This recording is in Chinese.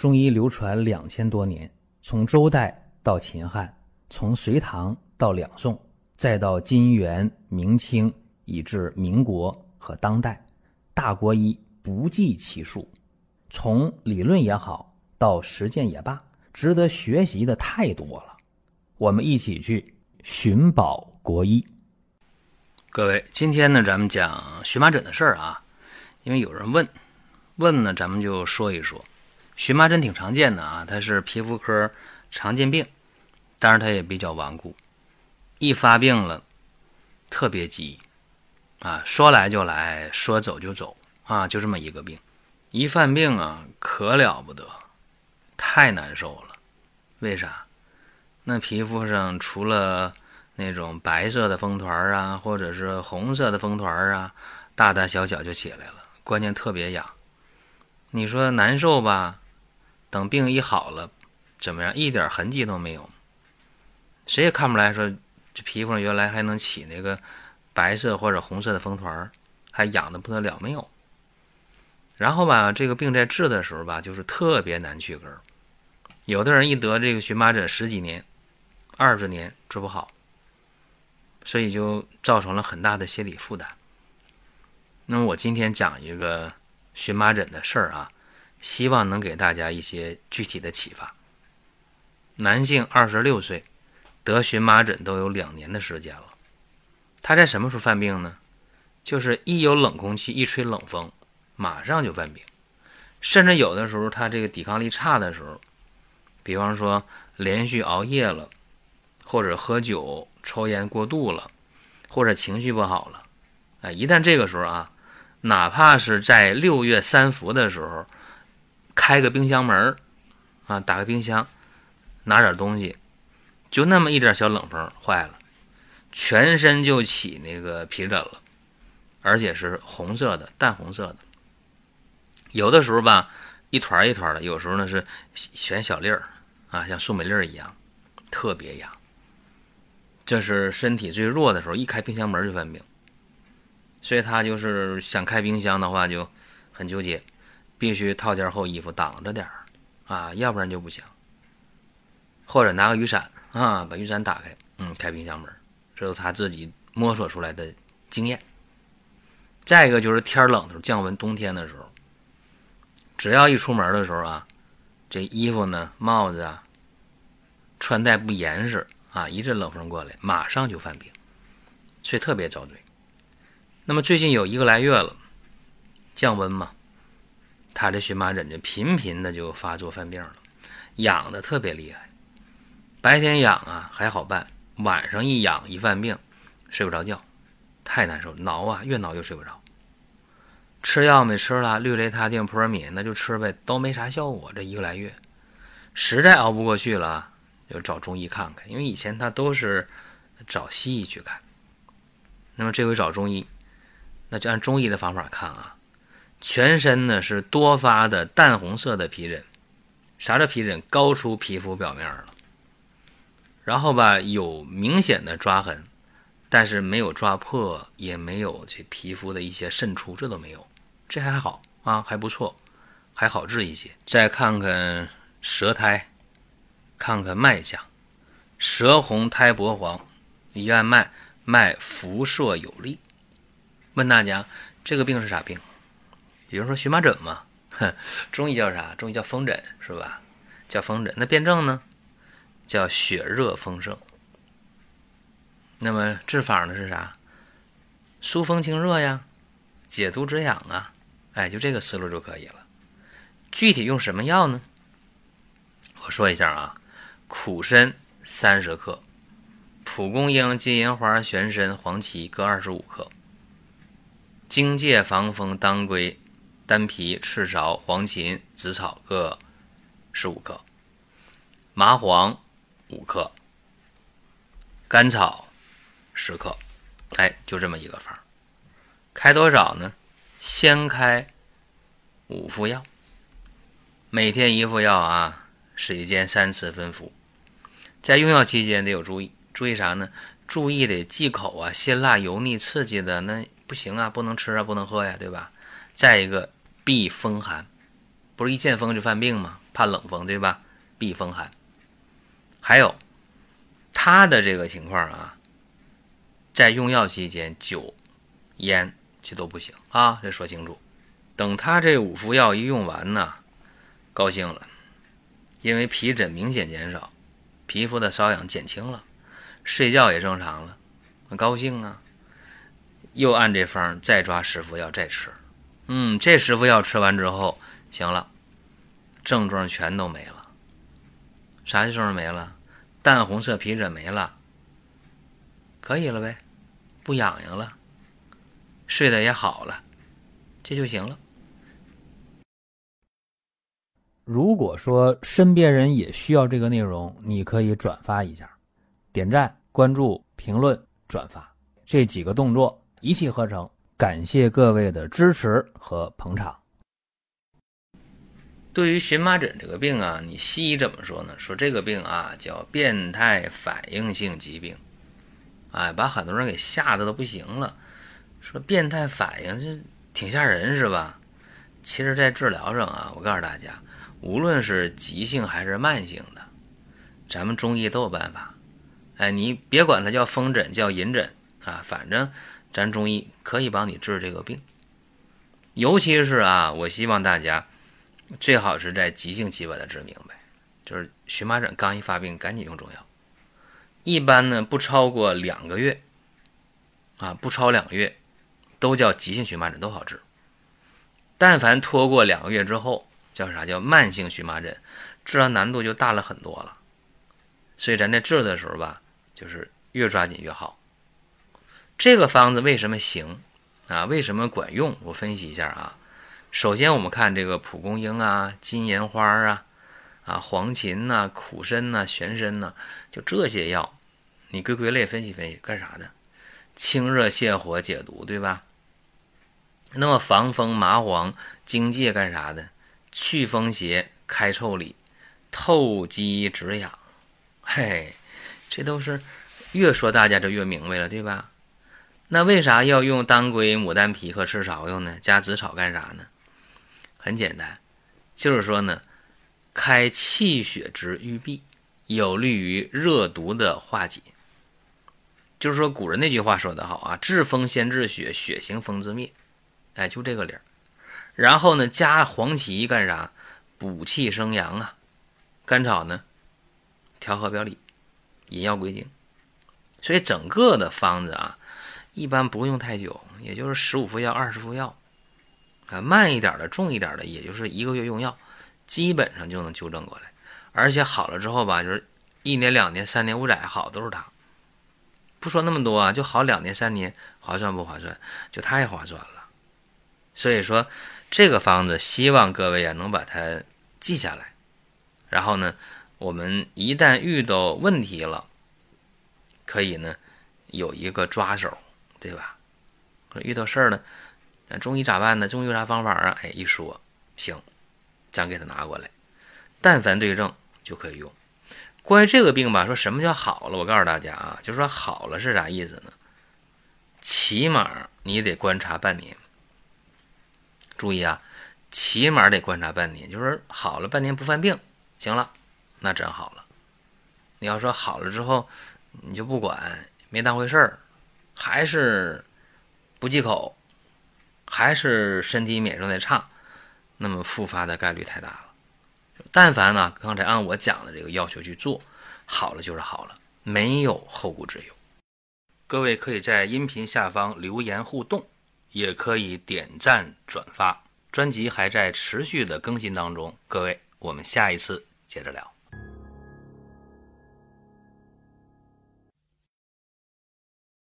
中医流传两千多年，从周代到秦汉，从隋唐到两宋，再到金元明清，以至民国和当代，大国医不计其数。从理论也好，到实践也罢，值得学习的太多了。我们一起去寻宝国医。各位，今天呢，咱们讲荨麻疹的事儿啊，因为有人问，问呢，咱们就说一说。荨麻疹挺常见的啊，它是皮肤科常见病，但是它也比较顽固，一发病了特别急啊，说来就来，说走就走啊，就这么一个病。一犯病啊，可了不得，太难受了。为啥？那皮肤上除了那种白色的风团啊，或者是红色的风团啊，大大小小就起来了，关键特别痒。你说难受吧？等病一好了，怎么样？一点痕迹都没有，谁也看不来。说这皮肤上原来还能起那个白色或者红色的风团，还痒的不得了，没有。然后吧，这个病在治的时候吧，就是特别难去根儿。有的人一得这个荨麻疹，十几年、二十年治不好，所以就造成了很大的心理负担。那么我今天讲一个荨麻疹的事儿啊。希望能给大家一些具体的启发。男性二十六岁，得荨麻疹都有两年的时间了。他在什么时候犯病呢？就是一有冷空气，一吹冷风，马上就犯病。甚至有的时候他这个抵抗力差的时候，比方说连续熬夜了，或者喝酒、抽烟过度了，或者情绪不好了，啊，一旦这个时候啊，哪怕是在六月三伏的时候。开个冰箱门啊，打开冰箱，拿点东西，就那么一点小冷风，坏了，全身就起那个皮疹了，而且是红色的、淡红色的。有的时候吧，一团一团的；有时候呢是全小粒儿啊，像树莓粒儿一样，特别痒。这是身体最弱的时候，一开冰箱门就犯病。所以他就是想开冰箱的话，就很纠结。必须套件厚衣服挡着点儿，啊，要不然就不行。或者拿个雨伞啊，把雨伞打开，嗯，开冰箱门，这是他自己摸索出来的经验。再一个就是天冷的时候，降温，冬天的时候，只要一出门的时候啊，这衣服呢、帽子啊，穿戴不严实啊，一阵冷风过来，马上就犯病，所以特别遭罪。那么最近有一个来月了，降温嘛。他这荨麻疹就频频的就发作犯病了，痒的特别厉害。白天痒啊还好办，晚上一痒一犯病，睡不着觉，太难受，挠啊越挠越睡不着。吃药没吃了，氯雷他定、扑尔敏那就吃呗，都没啥效果。这一个来月，实在熬不过去了，就找中医看看。因为以前他都是找西医去看，那么这回找中医，那就按中医的方法看啊。全身呢是多发的淡红色的皮疹，啥叫皮疹？高出皮肤表面了。然后吧，有明显的抓痕，但是没有抓破，也没有这皮肤的一些渗出，这都没有，这还好啊，还不错，还好治一些。再看看舌苔，看看脉象，舌红苔薄黄，一按脉，脉浮硕有力。问大家，这个病是啥病？比如说荨麻疹嘛，中医叫啥？中医叫风疹，是吧？叫风疹。那辨证呢？叫血热风盛。那么治法呢是啥？疏风清热呀，解毒止痒啊，哎，就这个思路就可以了。具体用什么药呢？我说一下啊，苦参三十克，蒲公英、金银花、玄参、黄芪各二十五克，荆芥、防风、当归。丹皮、赤芍、黄芩、紫草各十五克，麻黄五克，甘草十克，哎，就这么一个方开多少呢？先开五副药，每天一副药啊，水煎三次分服。在用药期间得有注意，注意啥呢？注意得忌口啊，辛辣、油腻、刺激的那不行啊，不能吃啊，不能喝呀，对吧？再一个。避风寒，不是一见风就犯病吗？怕冷风对吧？避风寒。还有他的这个情况啊，在用药期间，酒、烟这都不行啊，这说清楚。等他这五副药一用完呢，高兴了，因为皮疹明显减少，皮肤的瘙痒减轻了，睡觉也正常了，很高兴啊。又按这方再抓十副药再吃，嗯，这十副药吃完之后，行了，症状全都没了。啥症状没了？淡红色皮疹没了，可以了呗，不痒痒了，睡得也好了，这就行了。如果说身边人也需要这个内容，你可以转发一下，点赞、关注、评论、转发这几个动作一气呵成。感谢各位的支持和捧场。对于荨麻疹这个病啊，你西医怎么说呢？说这个病啊叫变态反应性疾病，哎，把很多人给吓得都不行了。说变态反应这挺吓人是吧？其实，在治疗上啊，我告诉大家。无论是急性还是慢性的，咱们中医都有办法。哎，你别管它叫风疹叫银疹啊，反正咱中医可以帮你治这个病。尤其是啊，我希望大家最好是在急性期把它治明白，就是荨麻疹刚一发病，赶紧用中药。一般呢不超过两个月啊，不超两个月都叫急性荨麻疹，都好治。但凡拖过两个月之后，叫啥？叫慢性荨麻疹，治疗难度就大了很多了。所以咱在治的时候吧，就是越抓紧越好。这个方子为什么行啊？为什么管用？我分析一下啊。首先我们看这个蒲公英啊、金银花啊、啊黄芩呐、苦参呐、玄参呐，就这些药，你归归类分析分析干啥的？清热泻火解毒，对吧？那么防风麻黄、荆芥干啥的？祛风邪、开腠理、透肌止痒，嘿，这都是越说大家就越明白了，对吧？那为啥要用当归、牡丹皮和赤芍药呢？加紫草干啥呢？很简单，就是说呢，开气血之郁闭，有利于热毒的化解。就是说古人那句话说得好啊，“治风先治血，血行风自灭”，哎，就这个理儿。然后呢，加黄芪干啥？补气生阳啊。甘草呢，调和表里，引药归经。所以整个的方子啊，一般不用太久，也就是十五副药、二十副药啊。慢一点的、重一点的，也就是一个月用药，基本上就能纠正过来。而且好了之后吧，就是一年、两年、三年、五载好都是它。不说那么多啊，就好两年、三年，划算不划算？就太划算了。所以说。这个方子，希望各位啊能把它记下来，然后呢，我们一旦遇到问题了，可以呢有一个抓手，对吧？遇到事儿了，中医咋办呢？中医有啥方法啊？哎，一说行，咱给他拿过来，但凡对症就可以用。关于这个病吧，说什么叫好了？我告诉大家啊，就是说好了是啥意思呢？起码你得观察半年。注意啊，起码得观察半年，就是好了半年不犯病，行了，那真好了。你要说好了之后，你就不管，没当回事儿，还是不忌口，还是身体免疫状态差，那么复发的概率太大了。但凡呢，刚才按我讲的这个要求去做，好了就是好了，没有后顾之忧。各位可以在音频下方留言互动。也可以点赞转发，专辑还在持续的更新当中。各位，我们下一次接着聊。